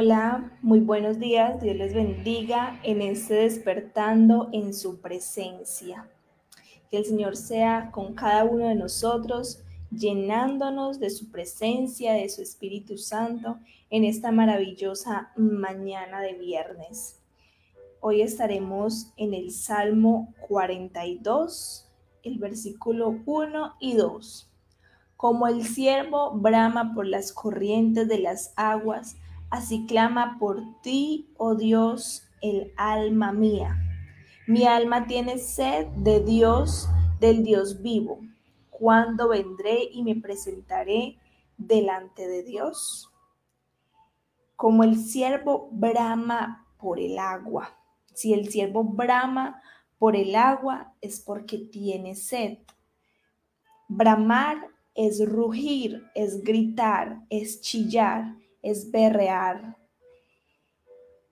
Hola, muy buenos días. Dios les bendiga en este despertando en su presencia. Que el Señor sea con cada uno de nosotros, llenándonos de su presencia, de su Espíritu Santo, en esta maravillosa mañana de viernes. Hoy estaremos en el Salmo 42, el versículo 1 y 2. Como el siervo brama por las corrientes de las aguas, Así clama por ti, oh Dios, el alma mía. Mi alma tiene sed de Dios, del Dios vivo. ¿Cuándo vendré y me presentaré delante de Dios? Como el siervo brama por el agua. Si el siervo brama por el agua es porque tiene sed. Bramar es rugir, es gritar, es chillar es berrear.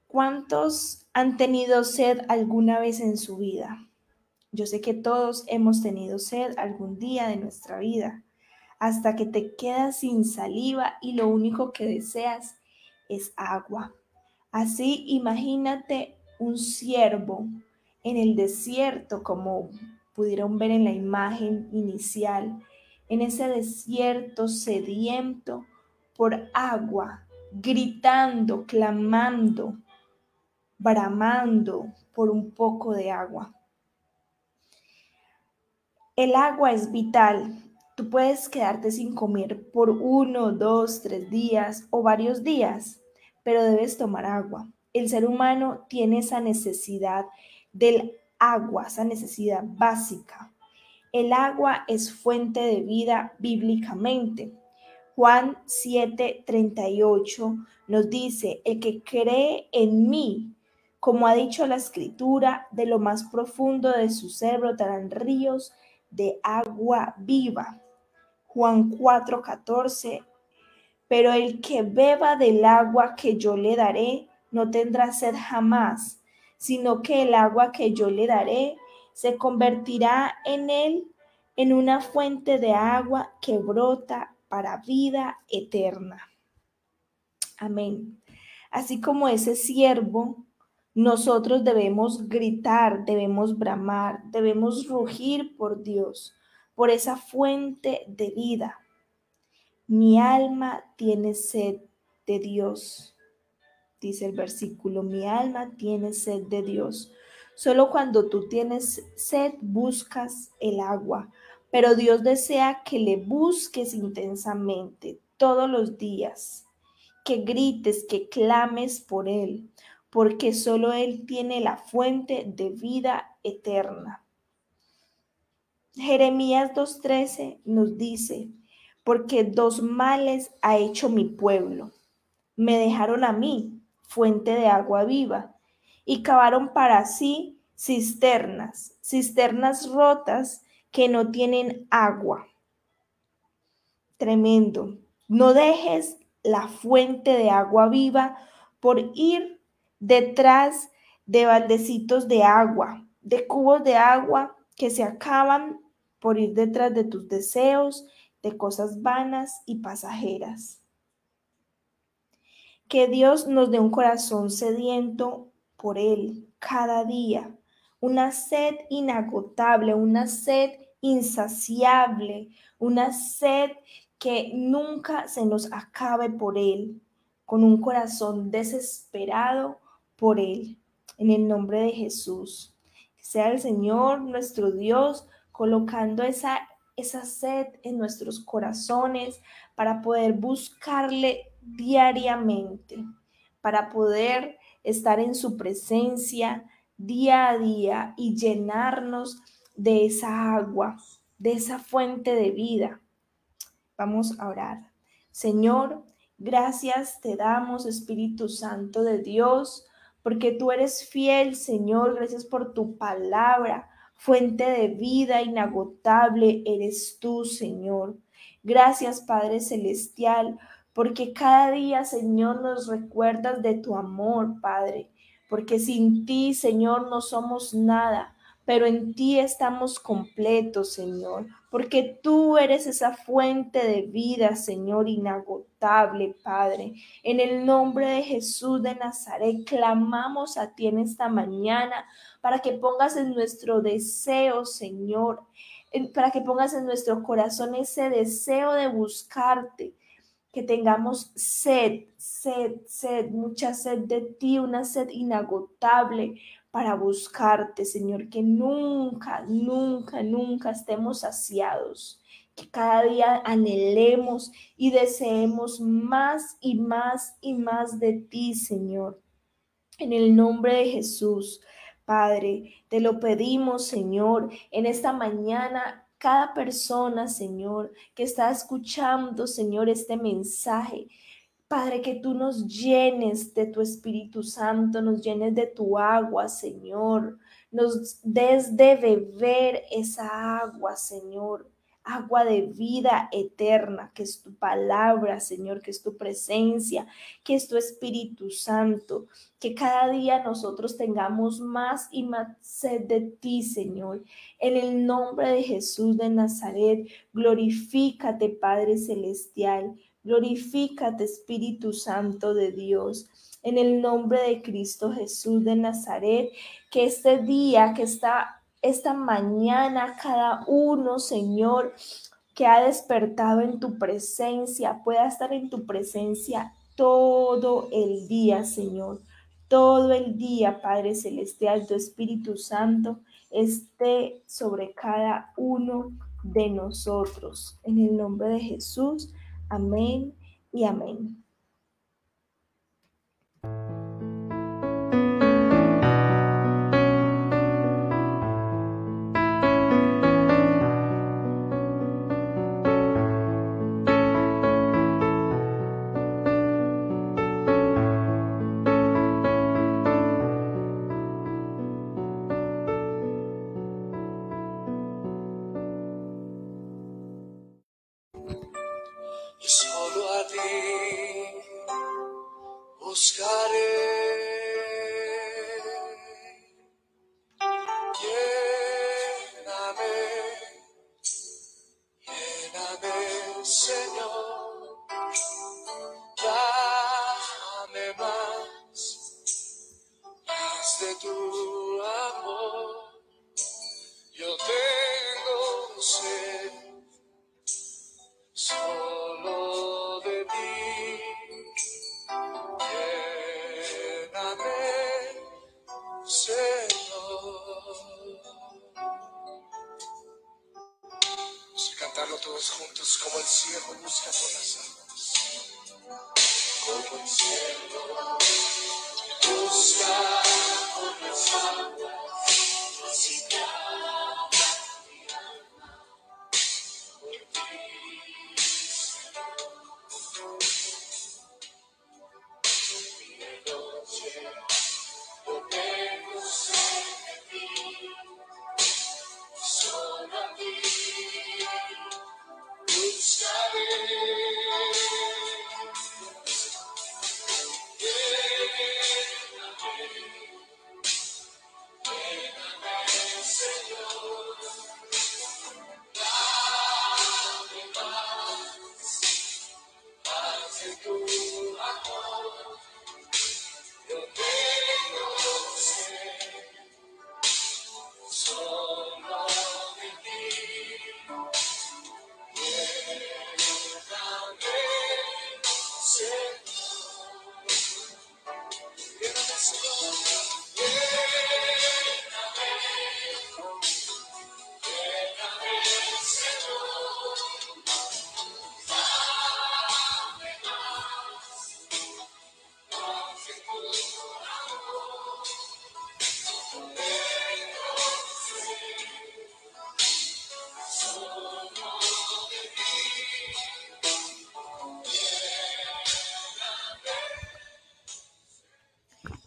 ¿Cuántos han tenido sed alguna vez en su vida? Yo sé que todos hemos tenido sed algún día de nuestra vida, hasta que te quedas sin saliva y lo único que deseas es agua. Así imagínate un ciervo en el desierto, como pudieron ver en la imagen inicial, en ese desierto sediento por agua, gritando, clamando, bramando por un poco de agua. El agua es vital. Tú puedes quedarte sin comer por uno, dos, tres días o varios días, pero debes tomar agua. El ser humano tiene esa necesidad del agua, esa necesidad básica. El agua es fuente de vida bíblicamente. Juan 7:38 nos dice, el que cree en mí, como ha dicho la escritura, de lo más profundo de su ser brotarán ríos de agua viva. Juan 4:14, pero el que beba del agua que yo le daré no tendrá sed jamás, sino que el agua que yo le daré se convertirá en él en una fuente de agua que brota para vida eterna. Amén. Así como ese siervo, nosotros debemos gritar, debemos bramar, debemos rugir por Dios, por esa fuente de vida. Mi alma tiene sed de Dios, dice el versículo, mi alma tiene sed de Dios. Solo cuando tú tienes sed buscas el agua, pero Dios desea que le busques intensamente todos los días, que grites, que clames por Él, porque solo Él tiene la fuente de vida eterna. Jeremías 2.13 nos dice, porque dos males ha hecho mi pueblo. Me dejaron a mí, fuente de agua viva, y cavaron para sí cisternas, cisternas rotas que no tienen agua. Tremendo. No dejes la fuente de agua viva por ir detrás de baldecitos de agua, de cubos de agua que se acaban por ir detrás de tus deseos, de cosas vanas y pasajeras. Que Dios nos dé un corazón sediento por Él cada día, una sed inagotable, una sed insaciable, una sed que nunca se nos acabe por Él, con un corazón desesperado por Él. En el nombre de Jesús. sea el Señor nuestro Dios colocando esa, esa sed en nuestros corazones para poder buscarle diariamente, para poder estar en su presencia día a día y llenarnos de esa agua, de esa fuente de vida. Vamos a orar. Señor, gracias te damos, Espíritu Santo de Dios, porque tú eres fiel, Señor. Gracias por tu palabra, fuente de vida inagotable eres tú, Señor. Gracias, Padre Celestial, porque cada día, Señor, nos recuerdas de tu amor, Padre, porque sin ti, Señor, no somos nada pero en ti estamos completos, Señor, porque tú eres esa fuente de vida, Señor, inagotable, Padre. En el nombre de Jesús de Nazaret, clamamos a ti en esta mañana para que pongas en nuestro deseo, Señor, para que pongas en nuestro corazón ese deseo de buscarte, que tengamos sed, sed, sed, mucha sed de ti, una sed inagotable para buscarte, Señor, que nunca, nunca, nunca estemos saciados, que cada día anhelemos y deseemos más y más y más de ti, Señor. En el nombre de Jesús, Padre, te lo pedimos, Señor, en esta mañana cada persona, Señor, que está escuchando, Señor, este mensaje. Padre, que tú nos llenes de tu Espíritu Santo, nos llenes de tu agua, Señor. Nos des de beber esa agua, Señor agua de vida eterna, que es tu palabra, Señor, que es tu presencia, que es tu Espíritu Santo, que cada día nosotros tengamos más y más sed de ti, Señor. En el nombre de Jesús de Nazaret, glorifícate, Padre Celestial, glorifícate, Espíritu Santo de Dios. En el nombre de Cristo Jesús de Nazaret, que este día que está esta mañana cada uno, Señor, que ha despertado en tu presencia, pueda estar en tu presencia todo el día, Señor. Todo el día, Padre Celestial, tu Espíritu Santo esté sobre cada uno de nosotros. En el nombre de Jesús, amén y amén. Juntos como el cielo busca por las. Como el cielo busca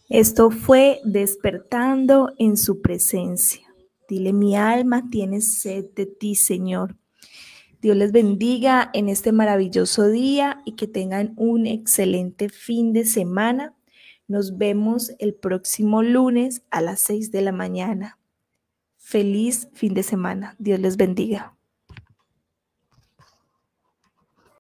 Esto fue despertando en su presencia. Dile, mi alma tiene sed de ti, Señor. Dios les bendiga en este maravilloso día y que tengan un excelente fin de semana. Nos vemos el próximo lunes a las 6 de la mañana. Feliz fin de semana. Dios les bendiga.